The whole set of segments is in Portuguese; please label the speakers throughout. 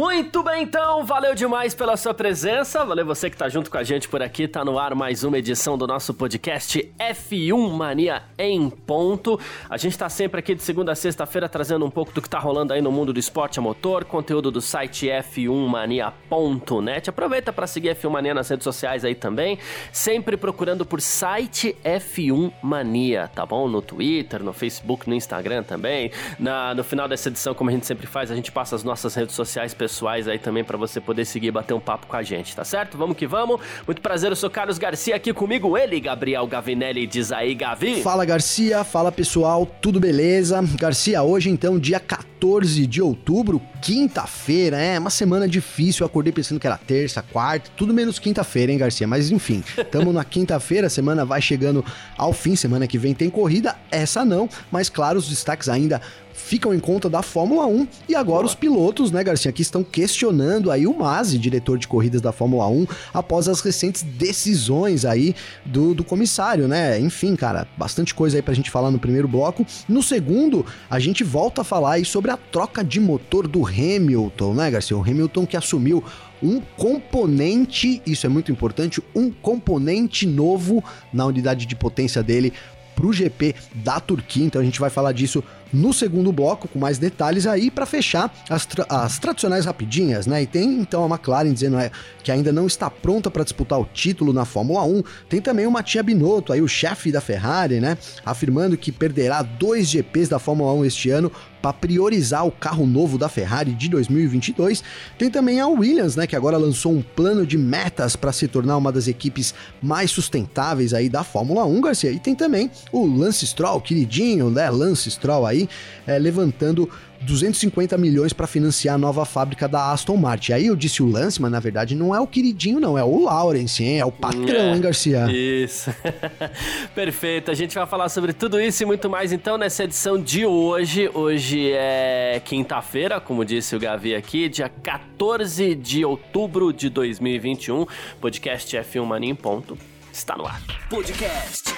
Speaker 1: Muito bem, então, valeu demais pela sua presença, valeu você que tá junto com a gente por aqui, tá no ar mais uma edição do nosso podcast F1 Mania em ponto. A gente tá sempre aqui de segunda a sexta-feira trazendo um pouco do que tá rolando aí no mundo do esporte a motor, conteúdo do site f1mania.net. Aproveita para seguir F1 Mania nas redes sociais aí também, sempre procurando por site F1 Mania, tá bom? No Twitter, no Facebook, no Instagram também. Na, no final dessa edição, como a gente sempre faz, a gente passa as nossas redes sociais pessoais pessoais aí também para você poder seguir bater um papo com a gente, tá certo? Vamos que vamos. Muito prazer, eu sou Carlos Garcia aqui comigo, ele, Gabriel Gavinelli, diz aí, Gavi.
Speaker 2: Fala Garcia, fala pessoal, tudo beleza? Garcia, hoje então, dia 14 de outubro, quinta-feira, é uma semana difícil. Eu acordei pensando que era terça, quarta, tudo menos quinta-feira, hein, Garcia? Mas enfim, estamos na quinta-feira, a semana vai chegando ao fim, semana que vem tem corrida, essa não, mas claro, os destaques ainda ficam em conta da Fórmula 1 e agora os pilotos, né, Garcia, que estão questionando aí o Masi, diretor de corridas da Fórmula 1, após as recentes decisões aí do, do comissário, né? Enfim, cara, bastante coisa aí pra gente falar no primeiro bloco. No segundo, a gente volta a falar aí sobre a troca de motor do Hamilton, né, Garcia? O Hamilton que assumiu um componente, isso é muito importante, um componente novo na unidade de potência dele para o GP da Turquia. Então a gente vai falar disso no segundo bloco com mais detalhes aí para fechar as, tra as tradicionais rapidinhas, né? E tem então a McLaren dizendo é, que ainda não está pronta para disputar o título na Fórmula 1. Tem também o Mattia Binotto, aí o chefe da Ferrari, né? Afirmando que perderá dois GPs da Fórmula 1 este ano para priorizar o carro novo da Ferrari de 2022. Tem também a Williams, né, que agora lançou um plano de metas para se tornar uma das equipes mais sustentáveis aí da Fórmula 1, Garcia. E tem também o Lance Stroll, queridinho, né, Lance Stroll aí, é, levantando 250 milhões para financiar a nova fábrica da Aston Martin. Aí eu disse o Lance, mas na verdade não é o queridinho, não, é o Lawrence, hein? É o patrão, é, hein, Garcia?
Speaker 1: Isso. Perfeito. A gente vai falar sobre tudo isso e muito mais então nessa edição de hoje. Hoje é quinta-feira, como disse o Gavi aqui, dia 14 de outubro de 2021. Podcast F1 Mania em ponto. Está no ar. Podcast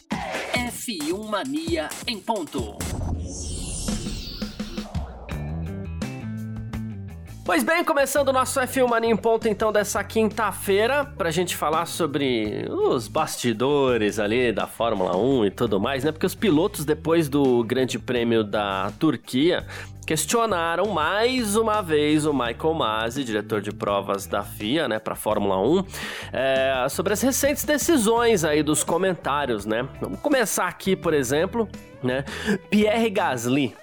Speaker 1: F1 Mania em ponto. Pois bem, começando o nosso F1 Mania em ponto então dessa quinta-feira, pra gente falar sobre os bastidores ali da Fórmula 1 e tudo mais, né? Porque os pilotos depois do Grande Prêmio da Turquia questionaram mais uma vez o Michael Masi, diretor de provas da FIA, né, para Fórmula 1, é, sobre as recentes decisões aí dos comentários, né? Vamos começar aqui, por exemplo, né? Pierre Gasly,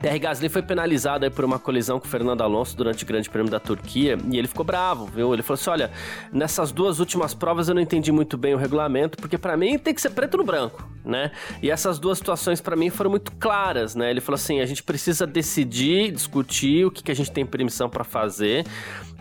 Speaker 1: Pierre Gasly foi penalizado por uma colisão com o Fernando Alonso durante o Grande Prêmio da Turquia e ele ficou bravo, viu? Ele falou assim: olha, nessas duas últimas provas eu não entendi muito bem o regulamento, porque para mim tem que ser preto no branco, né? E essas duas situações para mim foram muito claras, né? Ele falou assim: a gente precisa decidir, discutir o que, que a gente tem permissão para fazer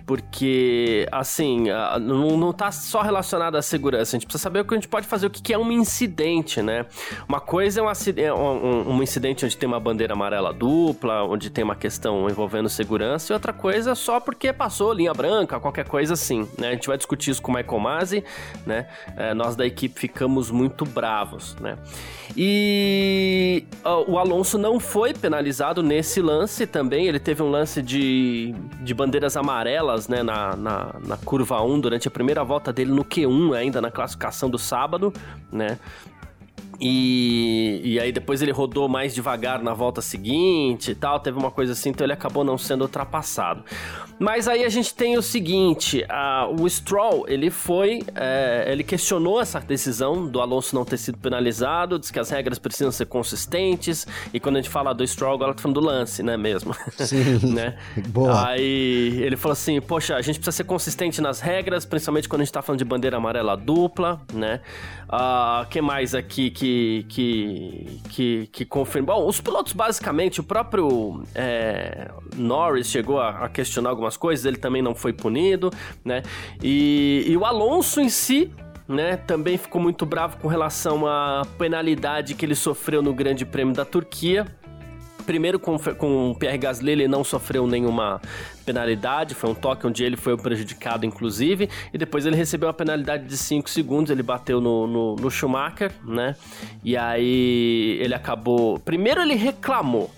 Speaker 1: porque, assim, não, não tá só relacionado à segurança, a gente precisa saber o que a gente pode fazer, o que, é um incidente, né? Uma coisa é um, é um, um, incidente onde tem uma bandeira amarela dupla, onde tem uma questão envolvendo segurança, e outra coisa é só porque passou linha branca, qualquer coisa assim, né? A gente vai discutir isso com o Michael Masi, né? É, nós da equipe ficamos muito bravos, né? E o Alonso não foi penalizado nesse lance também, ele teve um lance de, de bandeiras amarelas né, na, na, na, curva 1 durante a primeira volta dele no Q1, ainda na classificação do sábado, né? E, e aí depois ele rodou mais devagar na volta seguinte e tal, teve uma coisa assim, então ele acabou não sendo ultrapassado. Mas aí a gente tem o seguinte, a, o Stroll, ele foi, é, ele questionou essa decisão do Alonso não ter sido penalizado, diz que as regras precisam ser consistentes, e quando a gente fala do Stroll, agora tá falando do lance, né, mesmo?
Speaker 2: Sim,
Speaker 1: né?
Speaker 2: Boa.
Speaker 1: Aí ele falou assim, poxa, a gente precisa ser consistente nas regras, principalmente quando a gente tá falando de bandeira amarela dupla, né? Uh, que mais aqui que que, que, que, confirma. Bom, os pilotos, basicamente, o próprio é, Norris chegou a, a, questionar algumas coisas, ele também não foi punido, né? E, e o Alonso em si né, também ficou muito bravo com relação à penalidade que ele sofreu no Grande Prêmio da Turquia. Primeiro com, com o Pierre Gasly ele não sofreu nenhuma penalidade, foi um toque onde ele foi prejudicado inclusive, e depois ele recebeu uma penalidade de 5 segundos, ele bateu no, no, no Schumacher, né? E aí ele acabou... Primeiro ele reclamou,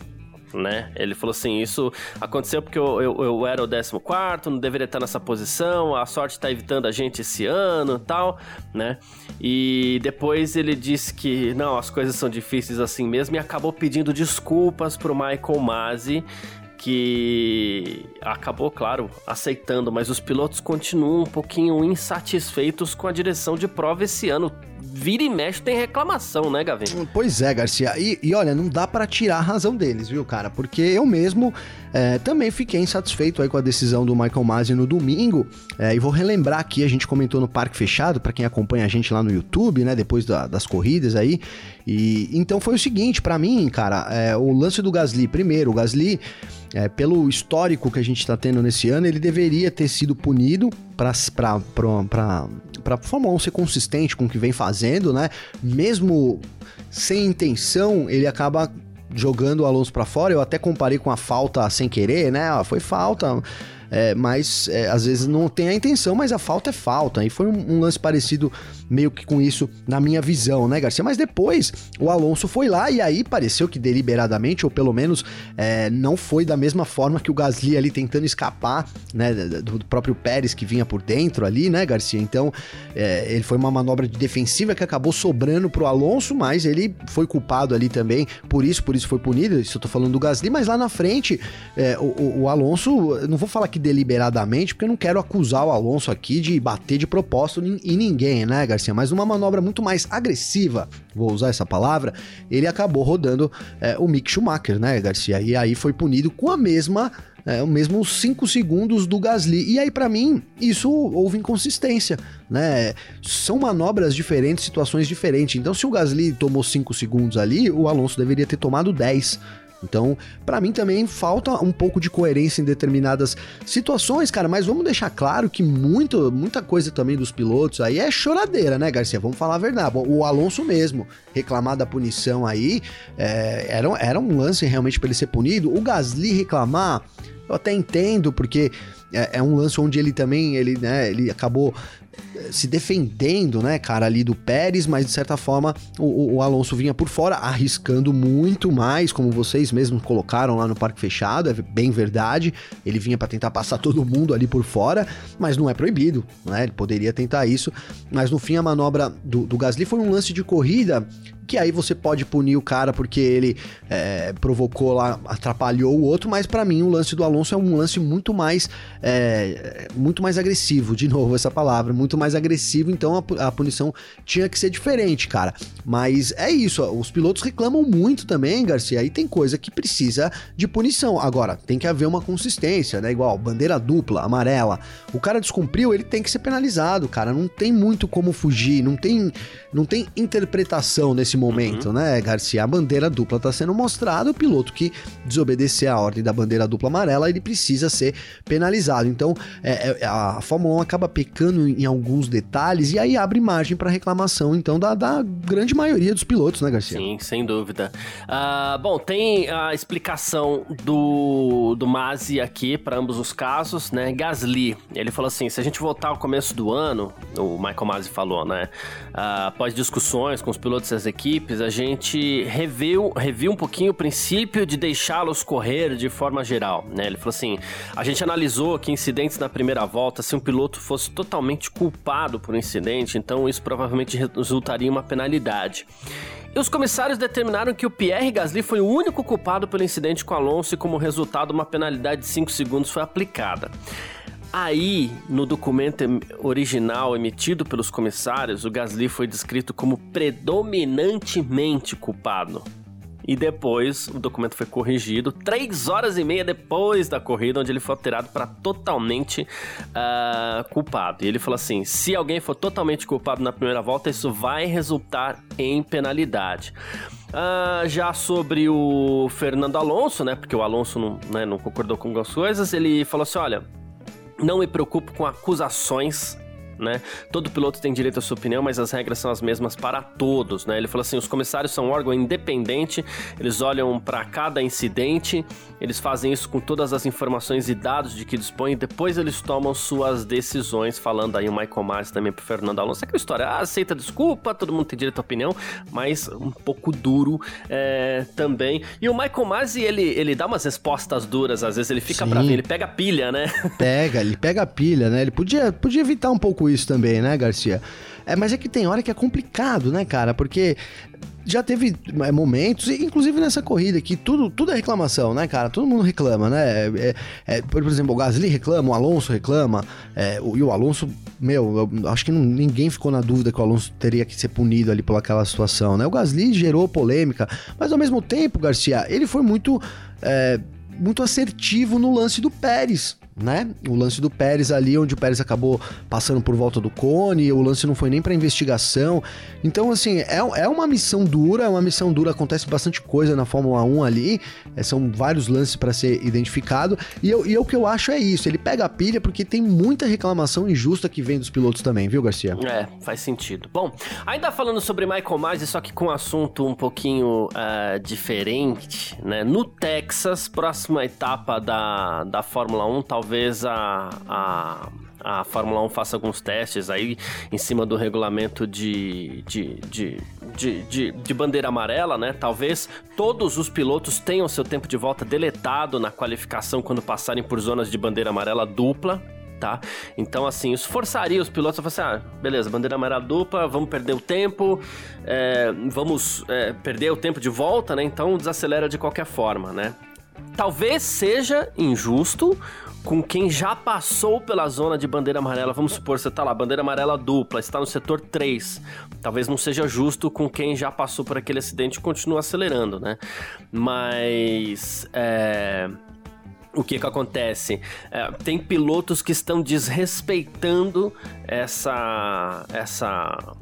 Speaker 1: né? Ele falou assim: Isso aconteceu porque eu, eu, eu era o 14, não deveria estar nessa posição, a sorte está evitando a gente esse ano tal, né? E depois ele disse que não, as coisas são difíceis assim mesmo e acabou pedindo desculpas pro Michael Masi que acabou, claro, aceitando, mas os pilotos continuam um pouquinho insatisfeitos com a direção de prova esse ano vira e mexe tem reclamação, né, Gavin?
Speaker 2: Pois é, Garcia. E, e olha, não dá para tirar a razão deles, viu, cara? Porque eu mesmo é, também fiquei insatisfeito aí com a decisão do Michael Masi no domingo. É, e vou relembrar aqui, a gente comentou no Parque Fechado, para quem acompanha a gente lá no YouTube, né, depois da, das corridas aí. E então foi o seguinte, para mim, cara, é, o lance do Gasly, primeiro, o Gasly é, pelo histórico que a gente está tendo nesse ano, ele deveria ter sido punido para para Fórmula 1 ser consistente com o que vem fazendo, né? Mesmo sem intenção, ele acaba jogando o Alonso para fora. Eu até comparei com a falta sem querer, né? Ah, foi falta é, mas é, às vezes não tem a intenção, mas a falta é falta. E foi um, um, lance parecido meio que com isso na minha visão, né, Garcia? Mas depois o Alonso foi lá e aí pareceu que deliberadamente, ou pelo menos é, não foi da mesma forma que o Gasly ali tentando escapar, né, do próprio Pérez que vinha por dentro ali, né, Garcia? Então é, ele foi uma manobra de defensiva que acabou sobrando pro Alonso, mas ele foi culpado ali também por isso, por isso foi punido. Isso eu tô falando do Gasly, mas lá na frente é, o, o Alonso, não vou falar que deliberadamente, porque eu não quero acusar o Alonso aqui de bater de propósito em ninguém, né, Garcia? Mas uma manobra muito mais agressiva, vou usar essa palavra, ele acabou rodando é, o Mick Schumacher, né, Garcia? E aí foi punido com a mesma é, o mesmo 5 segundos do Gasly. E aí, para mim, isso houve inconsistência, né? São manobras diferentes, situações diferentes. Então, se o Gasly tomou 5 segundos ali, o Alonso deveria ter tomado 10. Então, para mim também falta um pouco de coerência em determinadas situações, cara, mas vamos deixar claro que muito, muita coisa também dos pilotos aí é choradeira, né, Garcia? Vamos falar a verdade. O Alonso mesmo, reclamar da punição aí, é, era, era um lance realmente para ele ser punido. O Gasly reclamar, eu até entendo, porque é, é, um lance onde ele também, ele, né, ele acabou se defendendo, né, cara, ali do Pérez, mas de certa forma o, o, Alonso vinha por fora, arriscando muito mais, como vocês mesmos colocaram lá no Parque Fechado, é bem verdade. Ele vinha para tentar passar todo mundo ali por fora, mas não é proibido, né? Ele poderia tentar isso, mas no fim a manobra do, do Gasly foi um lance de corrida que aí você pode punir o cara porque ele é, provocou lá, atrapalhou o outro, mas para mim o lance do Alonso é um lance muito mais é, muito mais agressivo, de novo essa palavra, muito mais agressivo, então a, a, punição tinha que ser diferente, cara. Mas é isso, os pilotos reclamam muito também, Garcia, aí tem coisa que precisa de punição. Agora, tem que haver uma consistência, né? Igual bandeira dupla, amarela. O cara descumpriu, ele tem que ser penalizado, cara. Não tem muito como fugir, não tem, não tem interpretação nesse momento, uhum. né, Garcia? A bandeira dupla está sendo mostrada, o piloto que desobedecer a ordem da bandeira dupla amarela, ele precisa ser penalizado. Então, é, é, a Fórmula 1 acaba pecando em alguns detalhes e aí abre margem para reclamação, então, da, da, grande maioria dos pilotos, né, Garcia?
Speaker 1: Sim, sem dúvida. Uh, bom, tem a explicação do, do Masi aqui para ambos os casos, né? Gasly, ele falou assim: se a gente voltar ao começo do ano, o Michael Masi falou, né? Uh, após discussões com os pilotos das equipes, equipes, a gente reviu, reviu um pouquinho o princípio de deixá-los correr de forma geral, né? Ele falou assim: a gente analisou que incidentes na primeira volta, se um piloto fosse totalmente culpado por um incidente, então isso provavelmente resultaria em uma penalidade. E os comissários determinaram que o Pierre Gasly foi o único culpado pelo incidente com Alonso e, como resultado, uma penalidade de 5 segundos foi aplicada. Aí, no documento original emitido pelos comissários, o Gasly foi descrito como predominantemente culpado. E depois o documento foi corrigido três horas e meia depois da corrida, onde ele foi alterado para totalmente uh, culpado. E ele falou assim: se alguém for totalmente culpado na primeira volta, isso vai resultar em penalidade. Uh, já sobre o Fernando Alonso, né? Porque o Alonso não, né, não concordou com algumas coisas, ele falou assim: olha não me preocupo com acusações né? Todo piloto tem direito à sua opinião, mas as regras são as mesmas para todos, né? Ele falou assim: os comissários são um órgão independente, eles olham para cada incidente, eles fazem isso com todas as informações e dados de que dispõem, e depois eles tomam suas decisões, falando aí o Michael Myers também pro Fernando Alonso. É aquela história, ah, aceita desculpa, todo mundo tem direito à opinião, mas um pouco duro é, também. E o Michael Myers, ele, ele dá umas respostas duras, às vezes ele fica Sim. pra ver, ele pega a pilha, né?
Speaker 2: Pega, ele pega a pilha, né? Ele podia, podia evitar um pouco isso também, né, Garcia? É, mas é que tem hora que é complicado, né, cara? Porque já teve é, momentos, inclusive nessa corrida aqui, tudo, tudo é reclamação, né, cara? Todo mundo reclama, né? É, é, é por exemplo, o Gasly reclama, o Alonso reclama, é, o, e o Alonso, meu, eu acho que não, ninguém ficou na dúvida que o Alonso teria que ser punido ali pelaquela situação, né? O Gasly gerou polêmica, mas ao mesmo tempo, Garcia, ele foi muito, é, muito assertivo no lance do Pérez né? O lance do Pérez ali, onde o Pérez acabou passando por volta do cone, o lance não foi nem para investigação. Então, assim, é, é uma missão dura, é uma missão dura, acontece bastante coisa na Fórmula 1 ali, é, são vários lances para ser identificado. E, eu, e o que eu acho é isso, ele pega a pilha porque tem muita reclamação injusta que vem dos pilotos também, viu, Garcia?
Speaker 1: É, faz sentido. Bom, ainda falando sobre Michael Myers, só que com um assunto um pouquinho uh, diferente, né? No Texas, próxima etapa da, da Fórmula 1, talvez talvez a, a, a Fórmula 1 faça alguns testes aí em cima do regulamento de, de, de, de, de, de bandeira amarela, né? Talvez todos os pilotos tenham seu tempo de volta deletado na qualificação quando passarem por zonas de bandeira amarela dupla. Tá? Então, assim, isso forçaria os pilotos a falar assim: ah, beleza, bandeira amarela dupla, vamos perder o tempo, é, vamos é, perder o tempo de volta, né? Então desacelera de qualquer forma, né? Talvez seja injusto com quem já passou pela zona de bandeira amarela. Vamos supor, você tá lá, bandeira amarela dupla, está no setor 3. Talvez não seja justo com quem já passou por aquele acidente e continua acelerando, né? Mas. É o que que acontece? É, tem pilotos que estão desrespeitando essa essa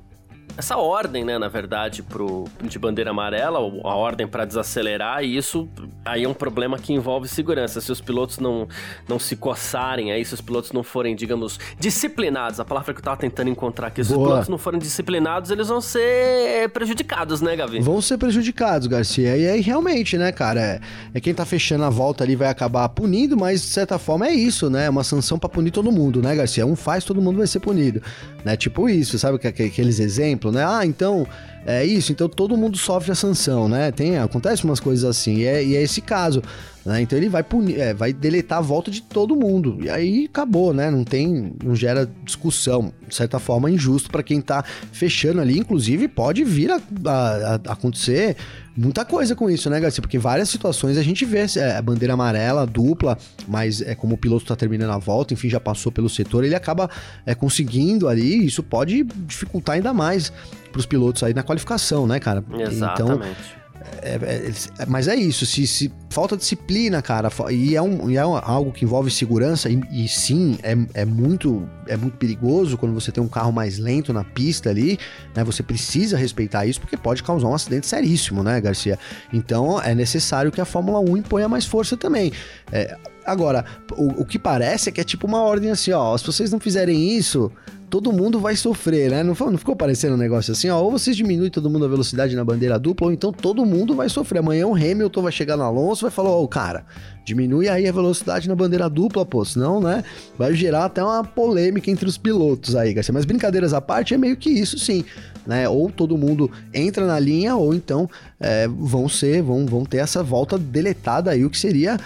Speaker 1: essa ordem, né, na verdade, pro, de bandeira amarela, a ordem para desacelerar, e isso aí é um problema que envolve segurança. Se os pilotos não, não se coçarem aí, se os pilotos não forem, digamos, disciplinados, a palavra que eu tava tentando encontrar aqui, se Boa. os pilotos não forem disciplinados, eles vão ser prejudicados, né, Gavi?
Speaker 2: Vão ser prejudicados, Garcia. E aí, realmente, né, cara, é, é quem tá fechando a volta ali vai acabar punindo, mas de certa forma é isso, né? É uma sanção para punir todo mundo, né, Garcia? Um faz, todo mundo vai ser punido, né? Tipo isso, sabe aqueles exemplos? Exemplo, né? Ah, então é isso, então todo mundo sofre a sanção, né? Tem, acontece umas coisas assim, e é, e é esse caso. Né? Então ele vai punir, é, vai deletar a volta de todo mundo. E aí acabou, né? Não tem, não gera discussão. De certa forma, injusto para quem tá fechando ali. Inclusive, pode vir a, a, a acontecer muita coisa com isso, né, Garcia? Porque várias situações a gente vê é, a bandeira amarela, dupla, mas é como o piloto tá terminando a volta, enfim, já passou pelo setor, ele acaba é, conseguindo ali, isso pode dificultar ainda mais para os pilotos aí na qualificação, né, cara?
Speaker 1: Exatamente.
Speaker 2: Então, é, é, é, mas é isso, se, se, falta disciplina, cara, e é, um, e é algo que envolve segurança, e, e, sim, é, é, muito, é muito perigoso quando você tem um carro mais lento na pista ali, né? Você precisa respeitar isso, porque pode causar um acidente seríssimo, né, Garcia? Então é necessário que a Fórmula 1 imponha mais força também. É, agora, o, o que parece é que é tipo uma ordem assim, ó, se vocês não fizerem isso, todo mundo vai sofrer, né? Não, não ficou parecendo um negócio assim, ó, ou vocês diminuem todo mundo a velocidade na bandeira dupla, ou então todo mundo vai sofrer. Amanhã o Hamilton vai chegar no Alonso vai falar, ó, cara, diminui aí a velocidade na bandeira dupla, pô, senão, né, vai gerar até uma polêmica entre os pilotos aí, Garcia. Mas brincadeiras à parte, é meio que isso sim, né? Ou todo mundo entra na linha, ou então é, vão ser, vão, vão ter essa volta deletada aí, o que seria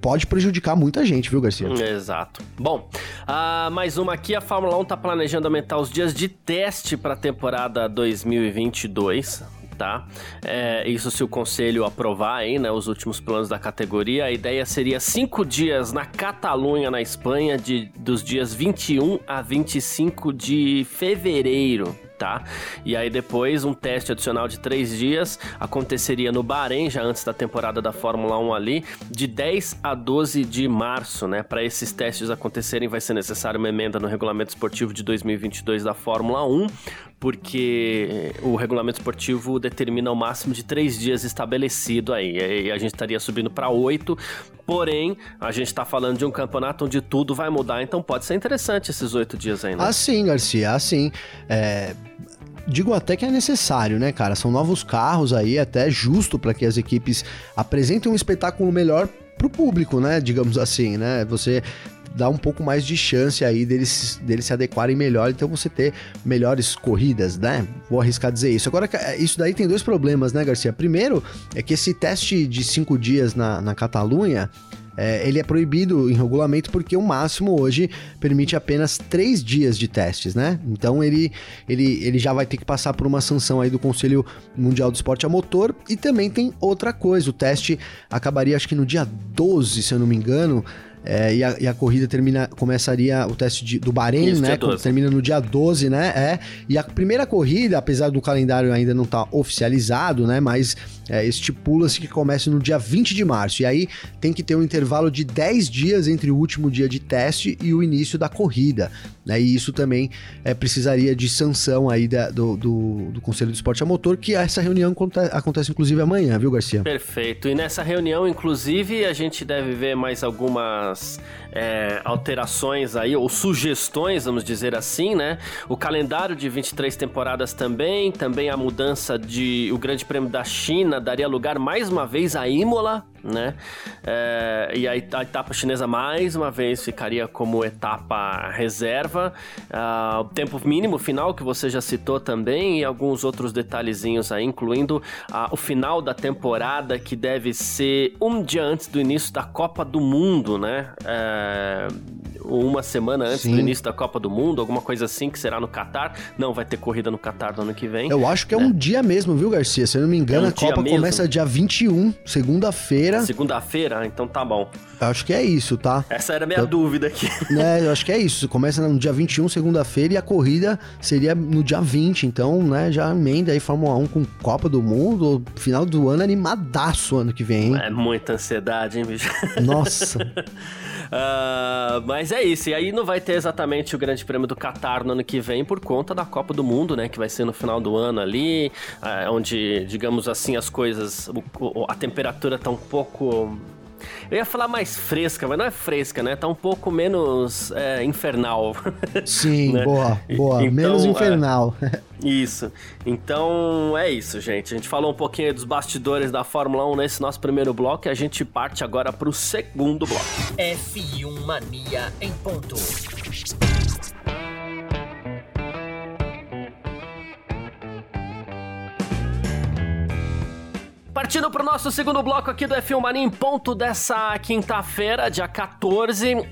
Speaker 2: pode prejudicar muita gente, viu, Garcia?
Speaker 1: Exato. Bom, uh, mais uma aqui. A Fórmula 1 está planejando aumentar os dias de teste para a temporada 2022. Tá? É, isso se o conselho aprovar aí, né, os últimos planos da categoria, a ideia seria cinco dias na Catalunha, na Espanha, de, dos dias 21 a 25 de fevereiro, tá? E aí depois um teste adicional de três dias aconteceria no Bahrein, já antes da temporada da Fórmula 1 ali, de 10 a 12 de março, né? Para esses testes acontecerem vai ser necessário uma emenda no regulamento esportivo de 2022 da Fórmula 1 porque o regulamento esportivo determina o máximo de três dias estabelecido aí. E a gente estaria subindo para oito. Porém, a gente está falando de um campeonato onde tudo vai mudar, então pode ser interessante esses oito dias ainda.
Speaker 2: Né? Assim, Garcia, assim. É, digo até que é necessário, né, cara? São novos carros aí, até justo para que as equipes apresentem um espetáculo melhor pro público, né? Digamos assim, né? Você dá um pouco mais de chance aí deles, deles se adequarem melhor, então você ter melhores corridas, né? Vou arriscar dizer isso. Agora, isso daí tem dois problemas, né, Garcia? Primeiro, é que esse teste de cinco dias na, na Catalunha é, ele é proibido em regulamento porque o máximo hoje permite apenas três dias de testes, né? Então ele, ele, ele já vai ter que passar por uma sanção aí do Conselho Mundial do Esporte a Motor. E também tem outra coisa, o teste acabaria acho que no dia 12, se eu não me engano. É, e, a, e, a, corrida termina, começaria o teste de, do Bahrein, Isso, né? Termina no dia 12, né? É. E a primeira corrida, apesar do calendário ainda não estar tá oficializado, né? Mas é, estipula-se que comece no dia 20 de março. E aí tem que ter um intervalo de 10 dias entre o último dia de teste e o início da corrida. Né? E isso também é, precisaria de sanção aí da, do, do, do, Conselho do Esporte a Motor, que essa reunião acontece, acontece inclusive amanhã, viu, Garcia?
Speaker 1: Perfeito. E nessa reunião, inclusive, a gente deve ver mais algumas é, alterações aí, ou sugestões, vamos dizer assim, né? O calendário de 23 temporadas também, também a mudança de o Grande Prêmio da China daria lugar mais uma vez a Imola, né? É, e a, a, etapa chinesa mais uma vez ficaria como etapa reserva. Uh, o tempo mínimo final que você já citou também e alguns outros detalhezinhos aí, incluindo uh, o final da temporada que deve ser um dia antes do início da Copa do Mundo, né? É, uma semana antes Sim. do início da Copa do Mundo, alguma coisa assim que será no Catar. Não vai ter corrida no Catar no ano que vem.
Speaker 2: Eu acho que é né? um dia mesmo, viu, Garcia? Se eu não me engano, é um a Copa começa dia 21, segunda-feira.
Speaker 1: Segunda-feira? Então tá bom.
Speaker 2: Eu acho que é isso, tá?
Speaker 1: Essa era a minha dúvida aqui.
Speaker 2: Né, eu acho que é isso. Começa no dia 21, segunda-feira, e a corrida seria no dia 20. Então, né, já emenda aí Fórmula 1 com Copa do Mundo. Final do ano animadaço ano que vem, hein?
Speaker 1: É muita ansiedade, hein, bicho?
Speaker 2: Nossa.
Speaker 1: Uh, mas é isso, e aí não vai ter exatamente o Grande Prêmio do Qatar no ano que vem por conta da Copa do Mundo, né? Que vai ser no final do ano ali, uh, onde, digamos assim, as coisas. a temperatura tá um pouco eu ia falar mais fresca, mas não é fresca, né? Tá um pouco menos é, infernal.
Speaker 2: Sim, né? boa, boa. Então, menos é, infernal.
Speaker 1: É, isso. Então é isso, gente. A gente falou um pouquinho dos bastidores da Fórmula 1 nesse nosso primeiro bloco e a gente parte agora pro segundo bloco. F1 Mania em ponto. Partindo pro nosso segundo bloco aqui do F1 Mania em ponto dessa quinta-feira, dia 14. Uh,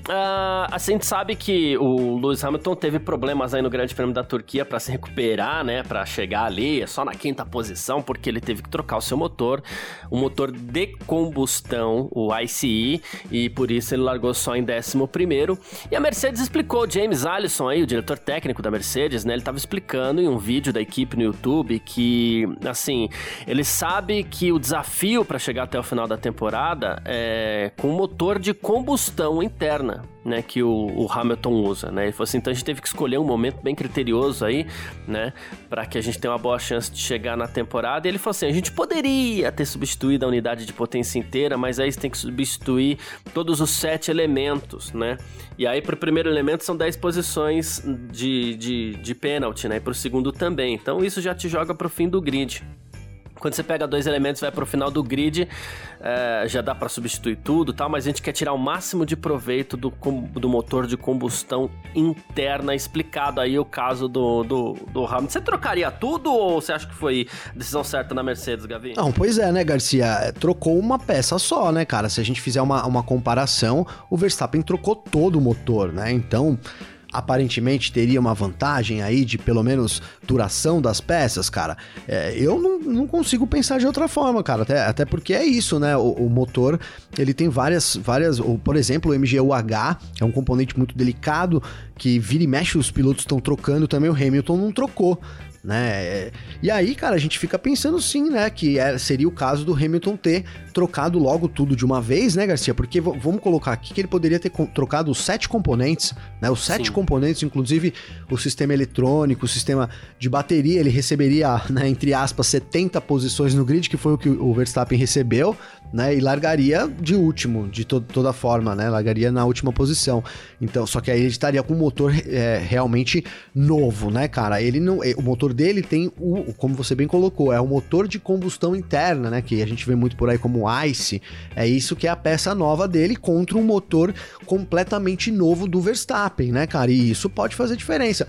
Speaker 1: a gente sabe que o Lewis Hamilton teve problemas aí no Grande Prêmio da Turquia para se recuperar, né? Para chegar ali, é só na quinta posição, porque ele teve que trocar o seu motor, o motor de combustão, o ICE, e por isso ele largou só em 11 primeiro. E a Mercedes explicou, James Allison aí, o diretor técnico da Mercedes, né? Ele tava explicando em um vídeo da equipe no YouTube que, assim, ele sabe que o desafio para chegar até o final da temporada é com motor de combustão interna, né, que o, o, Hamilton usa, né? Ele falou assim, então a gente teve que escolher um momento bem criterioso aí, né, para que a gente tenha uma boa chance de chegar na temporada. E ele falou assim, a gente poderia ter substituído a unidade de potência inteira, mas aí você tem que substituir todos os sete elementos, né? E aí para o primeiro elemento são 10 posições de, de, de pênalti, né? E para o segundo também. Então isso já te joga para o fim do grid. Quando você pega dois elementos vai para o final do grid, é, já dá para substituir tudo tal, mas a gente quer tirar o máximo de proveito do, do motor de combustão interna. Explicado aí o caso do, do, do Hamilton. Você trocaria tudo ou você acha que foi decisão certa na Mercedes, Gavi?
Speaker 2: Não, pois é, né, Garcia? É, trocou uma peça só, né, cara? Se a gente fizer uma, uma comparação, o Verstappen trocou todo o motor, né? Então aparentemente teria uma vantagem aí de pelo menos duração das peças, cara, é, eu não, não consigo pensar de outra forma, cara. Até, até porque é isso, né? O, o motor ele tem várias, várias. Ou, por exemplo, o MGU-H é um componente muito delicado que vira e mexe os pilotos estão trocando também. O Hamilton não trocou né? E aí, cara, a gente fica pensando sim, né, que é, seria o caso do Hamilton ter trocado logo tudo de uma vez, né, Garcia? Porque vamos colocar aqui que ele poderia ter trocado os sete componentes, né? Os sete sim. componentes, inclusive o sistema eletrônico, o sistema de bateria, ele receberia, né, entre aspas, 70 posições no grid, que foi o que o Verstappen recebeu, né? E largaria de último, de to toda forma, né? Largaria na última posição. Então, só que aí ele estaria com um motor é, realmente novo, né, cara? Ele não, o motor dele tem o, como você bem colocou, é o motor de combustão interna, né? Que a gente vê muito por aí como ICE. É isso que é a peça nova dele contra um motor completamente novo do Verstappen, né, cara? E isso pode fazer diferença.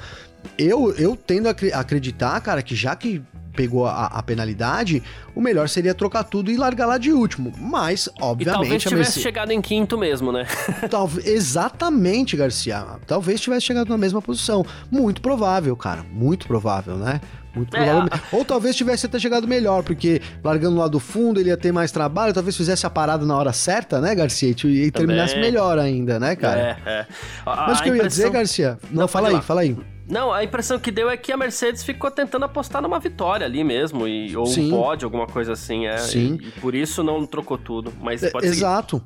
Speaker 2: Eu, eu tendo a acreditar, cara, que já que pegou a, a, penalidade, o melhor seria trocar tudo e largar lá de último. Mas, obviamente. E talvez
Speaker 1: tivesse Mercedes... chegado em quinto mesmo, né?
Speaker 2: Talvez, exatamente, Garcia. Talvez tivesse chegado na mesma posição. Muito provável, cara. Muito provável, né? Muito é, provável. É, Ou talvez tivesse até chegado melhor, porque largando lá do fundo ele ia ter mais trabalho, talvez fizesse a parada na hora certa, né, Garcia? E, e terminasse melhor ainda, né, cara? É, é. A, Mas o que eu ia dizer, Garcia? Não, Não fala aí, fala aí.
Speaker 1: Não, a impressão que deu é que a Mercedes ficou tentando apostar numa vitória ali mesmo, e, ou Sim. um pódio, alguma coisa assim. É, Sim. E, e por isso não trocou tudo. Mas é, pode
Speaker 2: Exato.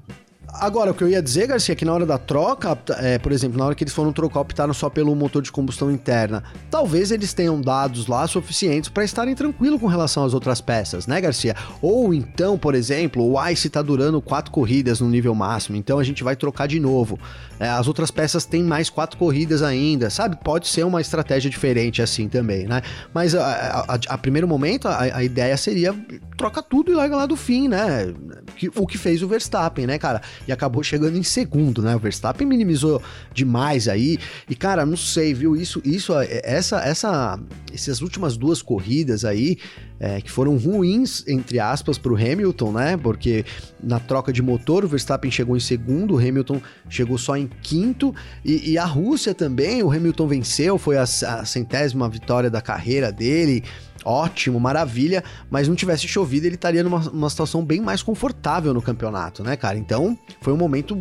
Speaker 2: Agora, o que eu ia dizer, Garcia, é que na hora da troca, é, por exemplo, na hora que eles foram trocar, optaram só pelo motor de combustão interna. Talvez eles tenham dados lá suficientes para estarem tranquilos com relação às outras peças, né, Garcia? Ou então, por exemplo, o ICE está durando quatro corridas no nível máximo, então a gente vai trocar de novo. É, as outras peças têm mais quatro corridas ainda, sabe? Pode ser uma estratégia diferente assim também, né? Mas a, a, a primeiro momento, a, a, ideia seria troca tudo e larga lá do fim, né? O que fez o Verstappen, né, cara? E acabou chegando em segundo, né? O Verstappen minimizou demais aí. E, cara, não sei, viu? Isso, isso, essa, essa, essas últimas duas corridas aí, é, que foram ruins, entre aspas, para o Hamilton, né? Porque na troca de motor, o Verstappen chegou em segundo, o Hamilton chegou só em quinto, e, e a Rússia também, o Hamilton venceu, foi a, a centésima vitória da carreira dele ótimo, maravilha, mas não tivesse chovido, ele estaria numa, situação bem mais confortável no campeonato, né, cara? Então, foi um momento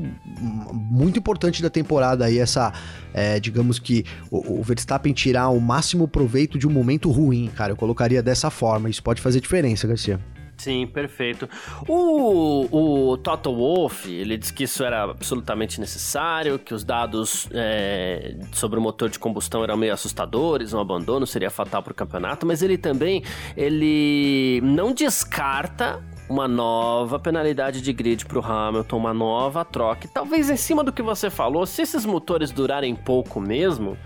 Speaker 2: muito importante da temporada aí, essa, é, digamos que o, o, Verstappen tirar o máximo proveito de um momento ruim, cara. Eu colocaria dessa forma, isso pode fazer diferença, Garcia.
Speaker 1: Sim, perfeito. O, o Toto Wolff, ele disse que isso era absolutamente necessário, que os dados é, sobre o motor de combustão eram meio assustadores, um abandono seria fatal para o campeonato, mas ele também ele não descarta uma nova penalidade de grid para o Hamilton, uma nova troca. E talvez em cima do que você falou, se esses motores durarem pouco mesmo,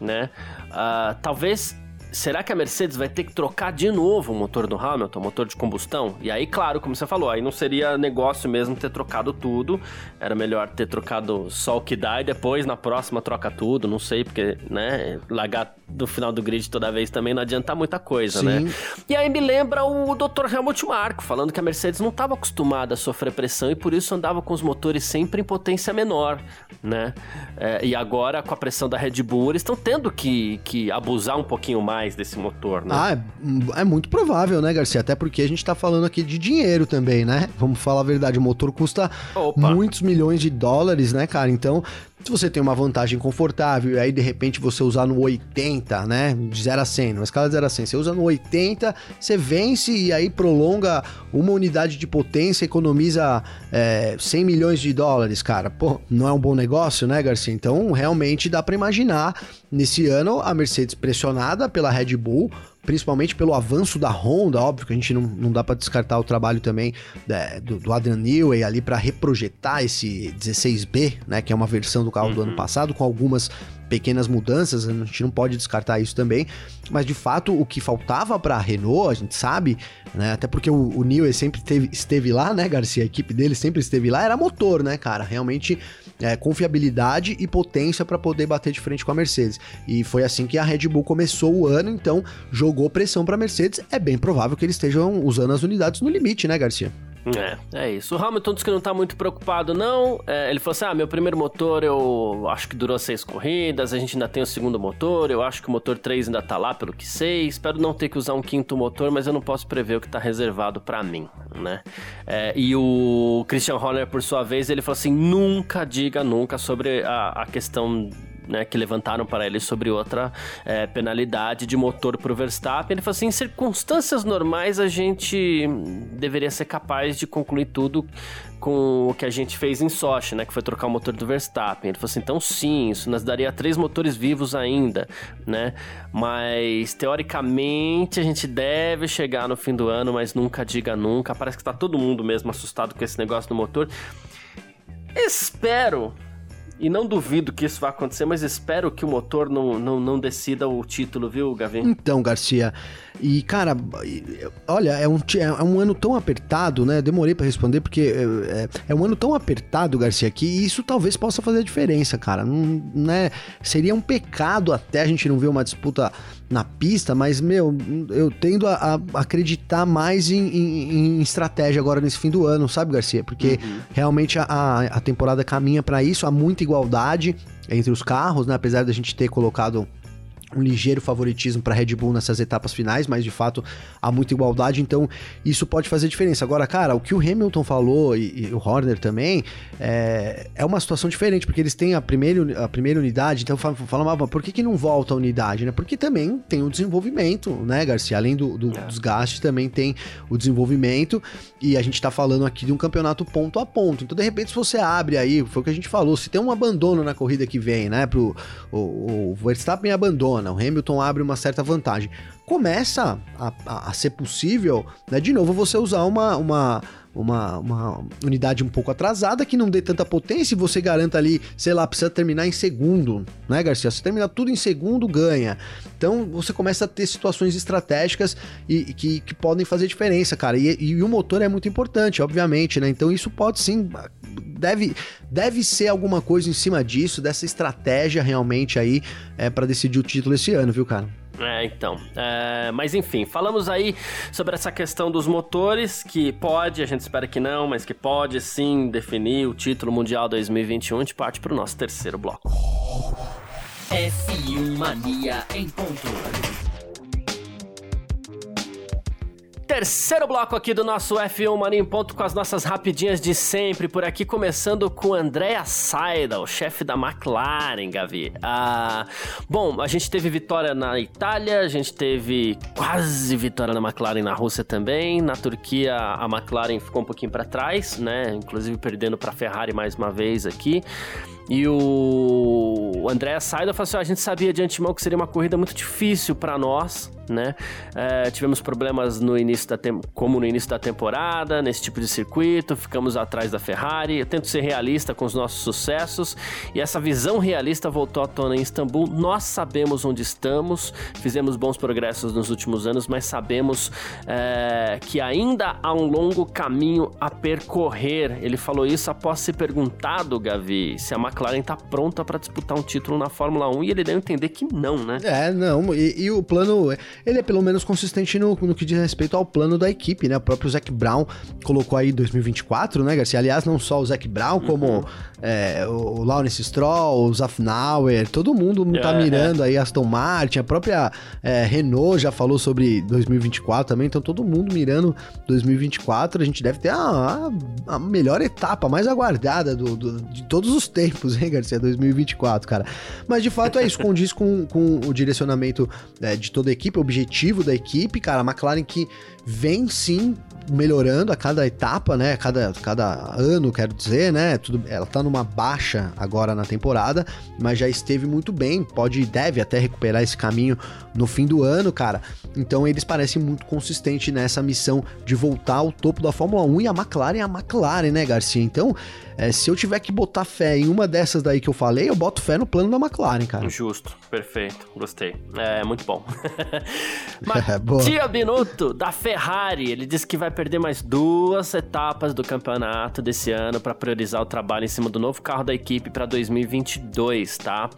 Speaker 1: né? Uh, talvez será que a Mercedes vai ter que trocar de novo o motor do Hamilton, motor de combustão? E aí, claro, como você falou, aí não seria negócio mesmo ter trocado tudo. Era melhor ter trocado só o que dá e depois na próxima troca tudo. Não sei, porque, né, largar do final do grid toda vez também não adianta muita coisa, né? Sim. né? E aí me lembra o Dr. Helmut Marko falando que a Mercedes não estava acostumada a sofrer pressão e por isso andava com os motores sempre em potência menor, né? É, e agora, com a pressão da Red Bull, eles estão tendo que, que abusar um pouquinho mais mais desse motor, né?
Speaker 2: Ah, é, é, muito provável, né, Garcia? Até porque a gente tá falando aqui de dinheiro também, né? Vamos falar a verdade, o motor custa Opa. muitos milhões de dólares, né, cara? Então, se você tem uma vantagem confortável e aí de repente você usar no 80, né? De 0 a 100, numa escala de 0 a 100, você usa no 80, você vence e aí prolonga uma unidade de potência, economiza é, 100 milhões de dólares, cara. Pô, não é um bom negócio, né, Garcia? Então realmente dá para imaginar nesse ano a Mercedes pressionada pela Red Bull principalmente pelo avanço da Honda, óbvio que a gente não, não dá para descartar o trabalho também né, do, do, Adrian Newey ali para reprojetar esse 16B, né, que é uma versão do carro uhum. do ano uhum. passado, com algumas pequenas mudanças, a gente não pode descartar isso também, mas de fato o que faltava para a Renault, a gente sabe, né, até porque o, o Newey sempre teve, esteve lá, né, Garcia, a equipe dele sempre esteve lá, era motor, né, cara, realmente é, confiabilidade e potência para poder bater de frente com a Mercedes. E foi assim que a Red Bull começou o ano, então jogou pressão para a Mercedes. É bem provável que eles estejam usando as unidades no limite, né, Garcia?
Speaker 1: É, é isso. O Hamilton disse que não tá muito preocupado, não. É, ele falou assim: ah, meu primeiro motor eu acho que durou seis corridas, a gente ainda tem o segundo motor, eu acho que o motor 3 ainda tá lá pelo que sei. Espero não ter que usar um quinto motor, mas eu não posso prever o que tá reservado para mim, né? É, e o Christian Horner, por sua vez, ele falou assim: nunca diga nunca sobre a, a questão né, que levantaram para ele sobre outra é, penalidade de motor para o Verstappen. Ele falou assim: em circunstâncias normais a gente deveria ser capaz de concluir tudo com o que a gente fez em Sochi, né, que foi trocar o motor do Verstappen. Ele falou assim: então sim, isso nos daria três motores vivos ainda, né? Mas teoricamente a gente deve chegar no fim do ano, mas nunca diga nunca. Parece que está todo mundo mesmo assustado com esse negócio do motor. Espero e não duvido que isso vá acontecer, mas espero que o motor não, não, não decida o título, viu, Gavin?
Speaker 2: Então, Garcia, e cara, olha, é um, é um ano tão apertado, né? Demorei para responder, porque é, é, é, um ano tão apertado, Garcia, que isso talvez possa fazer a diferença, cara. Não, né? Seria um pecado até a gente não ver uma disputa na pista, mas, meu, eu tendo a, a acreditar mais em, em, em, estratégia agora nesse fim do ano, sabe, Garcia? Porque uhum. realmente a, a temporada caminha para isso, há muita igualdade entre os carros, né? Apesar da gente ter colocado um ligeiro favoritismo para Red Bull nessas etapas finais, mas de fato há muita igualdade, então isso pode fazer diferença. Agora, cara, o que o Hamilton falou e, e o Horner também é, é, uma situação diferente, porque eles têm a primeira, a primeira unidade, então falam, ah, por que, que não volta a unidade, né? Porque também tem o desenvolvimento, né, Garcia? Além do, do é. desgaste, também tem o desenvolvimento, e a gente tá falando aqui de um campeonato ponto a ponto. Então, de repente, se você abre aí, foi o que a gente falou, se tem um abandono na corrida que vem, né, pro o, o Verstappen abandona o Hamilton abre uma certa vantagem. Começa a, a, a ser possível, né, de novo, você usar uma, uma, uma, uma unidade um pouco atrasada que não dê tanta potência e você garanta ali, sei lá, precisa terminar em segundo, né, Garcia? Se terminar tudo em segundo, ganha. Então você começa a ter situações estratégicas e, que, que podem fazer diferença, cara. E, e o motor é muito importante, obviamente, né? Então isso pode sim deve, deve ser alguma coisa em cima disso, dessa estratégia realmente aí é, para decidir o título esse ano, viu, cara?
Speaker 1: É, então. É, mas enfim, falamos aí sobre essa questão dos motores, que pode, a gente espera que não, mas que pode sim definir o título mundial 2021. A gente parte para o nosso terceiro bloco. F1 Mania em ponto. Terceiro bloco aqui do nosso F1 Mania em Ponto com as nossas rapidinhas de sempre. Por aqui, começando com Andrea Saida, o chefe da McLaren, Gavi. Ah, bom, a gente teve vitória na Itália, a gente teve quase vitória na McLaren na Rússia também. Na Turquia, a McLaren ficou um pouquinho para trás, né? Inclusive perdendo para Ferrari mais uma vez aqui. E o André Saida falou assim: a gente sabia de antemão que seria uma corrida muito difícil para nós, né? É, tivemos problemas no início da como no início da temporada, nesse tipo de circuito, ficamos atrás da Ferrari. Eu tento ser realista com os nossos sucessos e essa visão realista voltou à tona em Istambul. Nós sabemos onde estamos, fizemos bons progressos nos últimos anos, mas sabemos é, que ainda há um longo caminho a percorrer. Ele falou isso após ser perguntado, Gavi, se a McLaren tá pronta para disputar um título na Fórmula 1 e ele deu a entender que não, né?
Speaker 2: É, não. E, e, o plano, ele é pelo menos consistente no, no que diz respeito ao plano da equipe, né? O próprio Zac Brown colocou aí 2024, né, Garcia? Aliás, não só o Zac Brown, como uhum. é, o Lawrence Stroll, o Zafnauer, todo mundo tá é, mirando é. aí Aston Martin, a própria é, Renault já falou sobre 2024 também, então todo mundo mirando 2024. A gente deve ter a, a, a melhor etapa, mais aguardada do, do, de todos os tempos tempos, hein, Garcia? 2024, cara. Mas de fato é isso, condiz com, com o direcionamento é, de toda a equipe, objetivo da equipe, cara. A McLaren que vem sim melhorando a cada etapa, né? Cada, cada ano, quero dizer, né? Tudo, ela tá numa baixa agora na temporada, mas já esteve muito bem, pode e deve até recuperar esse caminho no fim do ano, cara. Então eles parecem muito consistentes nessa missão de voltar ao topo da Fórmula 1 e a McLaren é a McLaren, né, Garcia? Então, é, se eu tiver que botar fé em uma dessas daí que eu falei, eu boto fé no plano da McLaren, cara.
Speaker 1: Justo, perfeito, gostei. É muito bom. Mattia Binotto, da Ferrari, ele disse que vai perder mais duas etapas do campeonato desse ano para priorizar o trabalho em cima do novo carro da equipe para 2022, tá?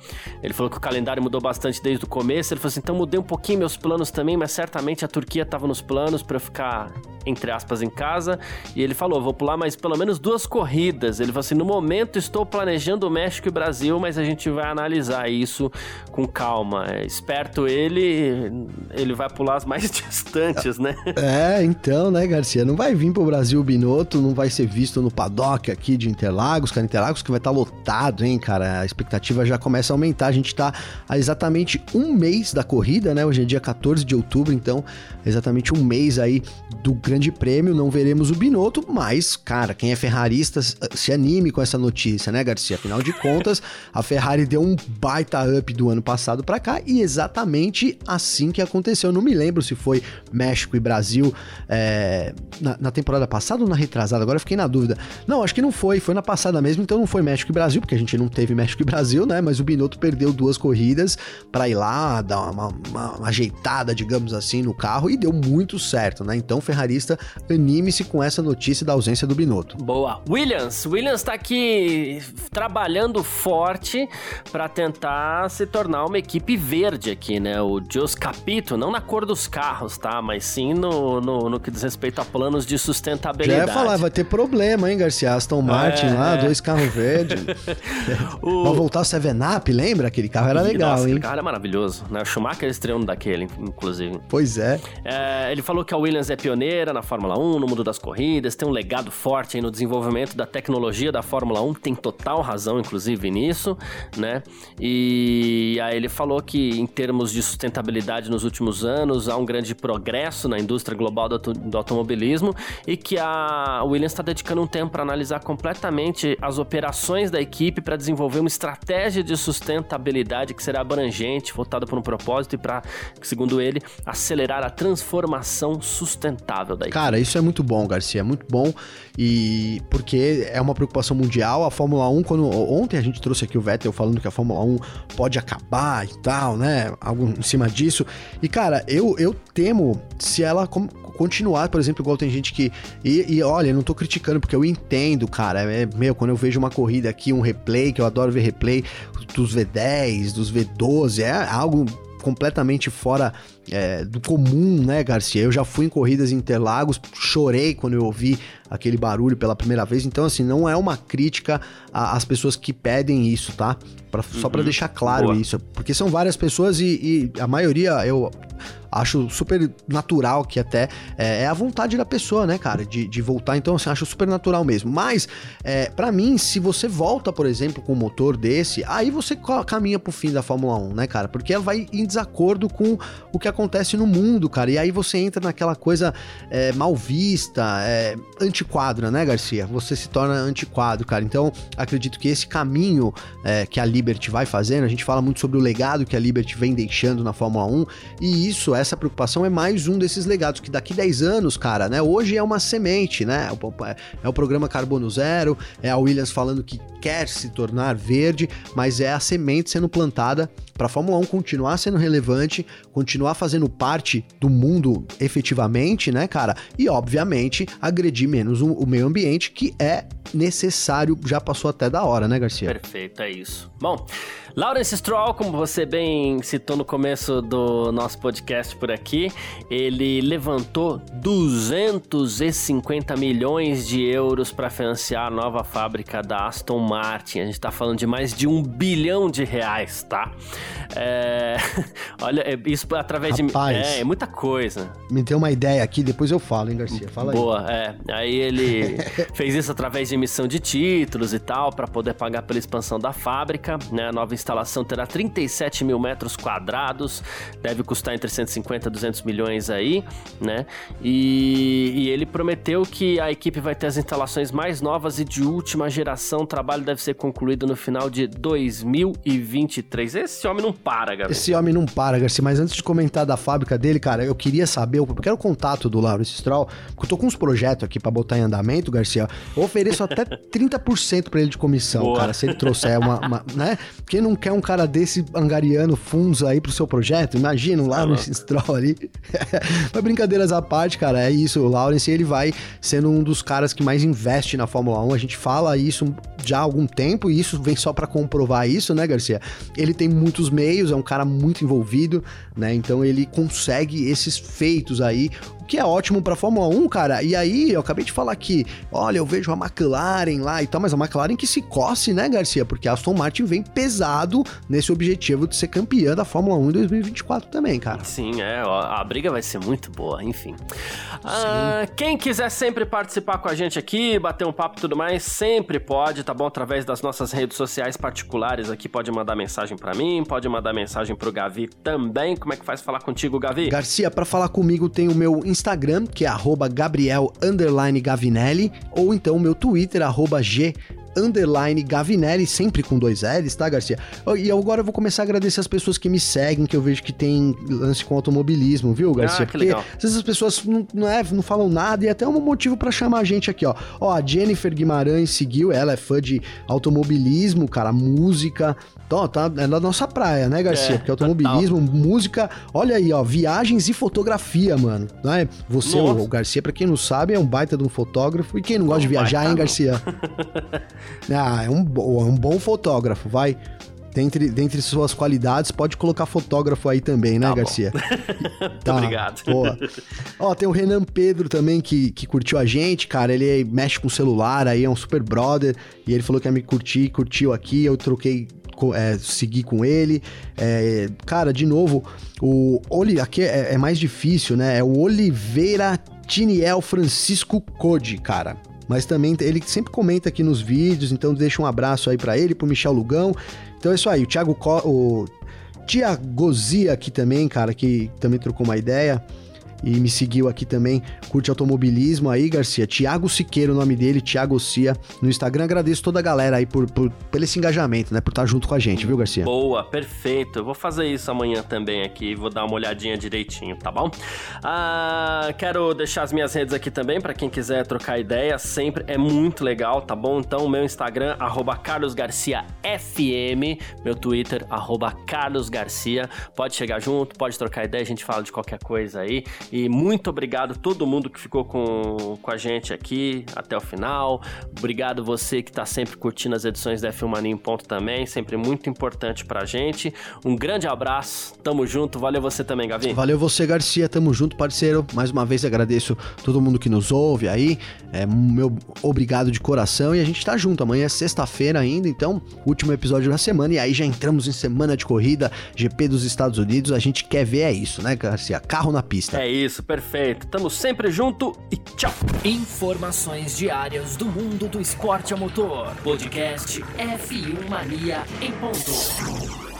Speaker 1: Ele falou que o calendário mudou bastante desde o começo. Ele falou assim: então mudei um pouquinho meus planos também, mas certamente a Turquia estava nos planos para eu ficar entre aspas, em casa. E ele falou: vou pular mais pelo menos duas corridas. Ele falou assim: no momento estou planejando México e Brasil, mas a gente vai analisar isso com calma. É, esperto ele, ele vai pular as mais distantes, né?
Speaker 2: É, então, né, Garcia? Não vai vir pro Brasil o Binotto, não vai ser visto no paddock aqui de Interlagos, cara. Interlagos que vai estar tá lotado, hein, cara? A expectativa já começa a aumentar. A gente tá há exatamente um mês da corrida, né? Hoje é dia 14 de outubro, então exatamente um mês aí do Grande Prêmio. Não veremos o Binotto, mas, cara, quem é ferrarista se anime com essa notícia, né, Garcia? Afinal de contas, a Ferrari deu um baita up do ano passado para cá e exatamente assim que aconteceu. Não me lembro se foi México e Brasil é, na, na, temporada passada ou na retrasada, agora fiquei na dúvida. Não, acho que não foi, foi na passada mesmo, então não foi México e Brasil, porque a gente não teve México e Brasil, né? Mas o Binotto perdeu duas corridas para ir lá, dar uma, uma, uma ajeitada, digamos assim, no carro e deu muito certo, né? Então, ferrarista, anime-se com essa notícia da ausência do Binotto.
Speaker 1: Boa. Williams, Williams tá aqui trabalhando forte para tentar se tornar uma equipe verde aqui, né? O Jos Capito, não na cor dos carros, tá? Mas sim no, no, no que diz respeito a planos de sustentabilidade. Já
Speaker 2: ia falar, vai ter problema, hein, Garcia? Aston Martin é, lá, é. dois carros verdes. o... Vai voltar o 7-Up, lembra? Aquele carro era legal, Nossa, hein? Aquele
Speaker 1: carro era maravilhoso, né? O Schumacher estreou daquele, inclusive.
Speaker 2: Pois é.
Speaker 1: é. Ele falou que a Williams é pioneira na Fórmula 1, no mundo das corridas, tem um legado forte no desenvolvimento da tecnologia da Fórmula 1, tem total razão, inclusive, nisso, né? E aí ele falou que em termos de sustentabilidade nos últimos anos há um grande progresso na indústria global do, do automobilismo e que a Williams está dedicando um tempo para analisar completamente as operações da equipe para desenvolver uma estratégia de sustentabilidade que será abrangente, voltada para um propósito e para, segundo ele, acelerar a transformação sustentável da
Speaker 2: Cara, isso é muito bom, Garcia, é muito bom e porque é uma preocupação mundial. A Fórmula 1, quando ontem a gente trouxe aqui o Vettel falando que a Fórmula 1 pode acabar e tal, né? Algo em cima disso. E cara, eu, eu temo se ela continuar, por exemplo, igual tem gente que. E, e olha, não tô criticando, porque eu entendo, cara. É, meu, quando eu vejo uma corrida aqui, um replay, que eu adoro ver replay dos V10, dos V12, é algo completamente fora é, do comum, né, Garcia? Eu já fui em corridas em Interlagos, chorei quando eu ouvi aquele barulho pela primeira vez. Então, assim, não é uma crítica às pessoas que pedem isso, tá? Pra, uhum. Só para deixar claro Boa. isso. Porque são várias pessoas e, e, a maioria eu acho super natural que até é, é, a vontade da pessoa, né, cara, de, de voltar. Então, assim, acho super natural mesmo. Mas, é, para mim, se você volta, por exemplo, com um motor desse, aí você caminha pro fim da Fórmula 1, né, cara? Porque ela vai em desacordo com o que acontece no mundo, cara. E aí você entra naquela coisa é, mal vista, é, antiquadra, né, Garcia? Você se torna antiquadro, cara. Então, acredito que esse caminho é, que a Liberty vai fazendo, a gente fala muito sobre o legado que a Liberty vem deixando na Fórmula 1, e isso, essa preocupação é mais um desses legados, que daqui 10 anos, cara, né, hoje é uma semente, né, é o programa Carbono Zero, é a Williams falando que quer se tornar verde, mas é a semente sendo plantada para a Fórmula 1 continuar sendo relevante, continuar fazendo parte do mundo efetivamente, né, cara? E obviamente agredir menos o meio ambiente, que é necessário, já passou até da hora, né, Garcia?
Speaker 1: Perfeito, é isso. Bom, Lawrence Stroll, como você bem citou no começo do nosso podcast por aqui, ele levantou 250 milhões de euros para financiar a nova fábrica da Aston Martin. A gente está falando de mais de um bilhão de reais, tá? É... Olha, é, isso através Rapaz, de. É, é muita coisa.
Speaker 2: Me deu uma ideia aqui, depois eu falo, hein, Garcia? Fala
Speaker 1: Boa, aí. Boa, é. Aí ele fez isso através de emissão de títulos e tal, para poder pagar pela expansão da fábrica, né? A nova instalação terá 37 mil metros quadrados, deve custar entre 150 e 200 milhões aí, né? E, e, ele prometeu que a equipe vai ter as instalações mais novas e de última geração. O trabalho deve ser concluído no final de 2023. Esse homem não para, Gabriel.
Speaker 2: Esse homem não para, Garcia. Mas antes de comentar da fábrica dele, cara, eu queria saber, eu quero o contato do Laurence Stroll, porque eu tô com uns projetos aqui para botar em andamento, Garcia. Eu ofereço até 30% para ele de comissão, Boa. cara, se ele trouxer uma, uma, né? Quem não quer um cara desse angariando fundos aí pro seu projeto? Imagina o Lawrence. Stroll ali. Mas brincadeiras à parte, cara, é isso. O Lawrence, ele vai sendo um dos caras que mais investe na Fórmula 1. A gente fala isso já há algum tempo e isso vem só para comprovar isso, né, Garcia? Ele tem muitos meios, é um cara muito envolvido, né? Então ele consegue esses feitos aí que é ótimo pra Fórmula 1, cara. E aí, eu acabei de falar que, olha, eu vejo a McLaren lá e tal, mas a McLaren que se coce, né, Garcia? Porque a Aston Martin vem pesado nesse objetivo de ser campeã da Fórmula 1 em 2024 também, cara.
Speaker 1: Sim, é, a briga vai ser muito boa, enfim. Ah, quem quiser sempre participar com a gente aqui, bater um papo e tudo mais, sempre pode, tá bom? Através das nossas redes sociais particulares aqui, pode mandar mensagem para mim, pode mandar mensagem pro Gavi também. Como é que faz falar contigo, Gavi?
Speaker 2: Garcia, para falar comigo tem o meu Instagram, que é Gabriel Gavinelli, ou então meu Twitter, G underline Gavinelli, sempre com dois L's, tá, Garcia? E agora eu vou começar a agradecer as pessoas que me seguem, que eu vejo que tem lance com automobilismo, viu, Garcia? Ah,
Speaker 1: que Porque legal.
Speaker 2: às vezes as pessoas não, não, é, não falam nada e é até um motivo para chamar a gente aqui, ó. Ó, a Jennifer Guimarães seguiu, ela é fã de automobilismo, cara, música, então, tá, é da nossa praia, né, Garcia? É, Porque automobilismo, total. música, olha aí, ó, viagens e fotografia, mano. Não é? Você, o, o, Garcia, pra quem não sabe, é um baita de um fotógrafo. E quem não gosta de viajar, hein, Garcia? ah, é um, é um bom fotógrafo, vai. Dentre, dentre suas qualidades, pode colocar fotógrafo aí também, né, tá Garcia?
Speaker 1: tá, obrigado. Boa.
Speaker 2: Ó, tem o Renan Pedro também que, que curtiu a gente, cara. Ele mexe com o celular aí, é um super brother. E ele falou que ia me curtir, curtiu aqui. Eu troquei é, seguir com ele. É, cara, de novo, o Oli, aqui é, é, mais difícil, né? É o Oliveira Tiniel Francisco Code, cara. Mas também ele sempre comenta aqui nos vídeos, então deixa um abraço aí para ele, pro Michel Lugão. Então é isso aí, o Thiago Co o Tiagozia aqui também, cara, que também trocou uma ideia e me seguiu aqui também, curte automobilismo aí, Garcia. Tiago Siqueira, o nome dele, Tiago Cia, no Instagram. Agradeço toda a galera aí por, por, por esse engajamento, né? Por estar junto com a gente, viu, Garcia?
Speaker 1: Boa, perfeito. Eu vou fazer isso amanhã também aqui, vou dar uma olhadinha direitinho, tá bom? Ah, quero deixar as minhas redes aqui também, para quem quiser trocar ideia, sempre é muito legal, tá bom? Então, meu Instagram, carlosgarciafm, meu Twitter, carlosgarcia. Pode chegar junto, pode trocar ideia, a gente fala de qualquer coisa aí. Muito obrigado a todo mundo que ficou com, com a gente aqui até o final. Obrigado você que está sempre curtindo as edições da F1 Mania em ponto também, sempre muito importante pra gente. Um grande abraço, tamo junto, valeu você também, Gavi.
Speaker 2: Valeu você, Garcia, tamo junto, parceiro. Mais uma vez agradeço todo mundo que nos ouve aí. É meu obrigado de coração e a gente tá junto. Amanhã é sexta-feira ainda, então, último episódio da semana e aí já entramos em semana de corrida, GP dos Estados Unidos. A gente quer ver é isso, né, Garcia? Carro na pista.
Speaker 1: É isso, perfeito. Tamo sempre junto e tchau.
Speaker 3: Informações diárias do mundo do esporte a motor. Podcast F1 Mania em ponto.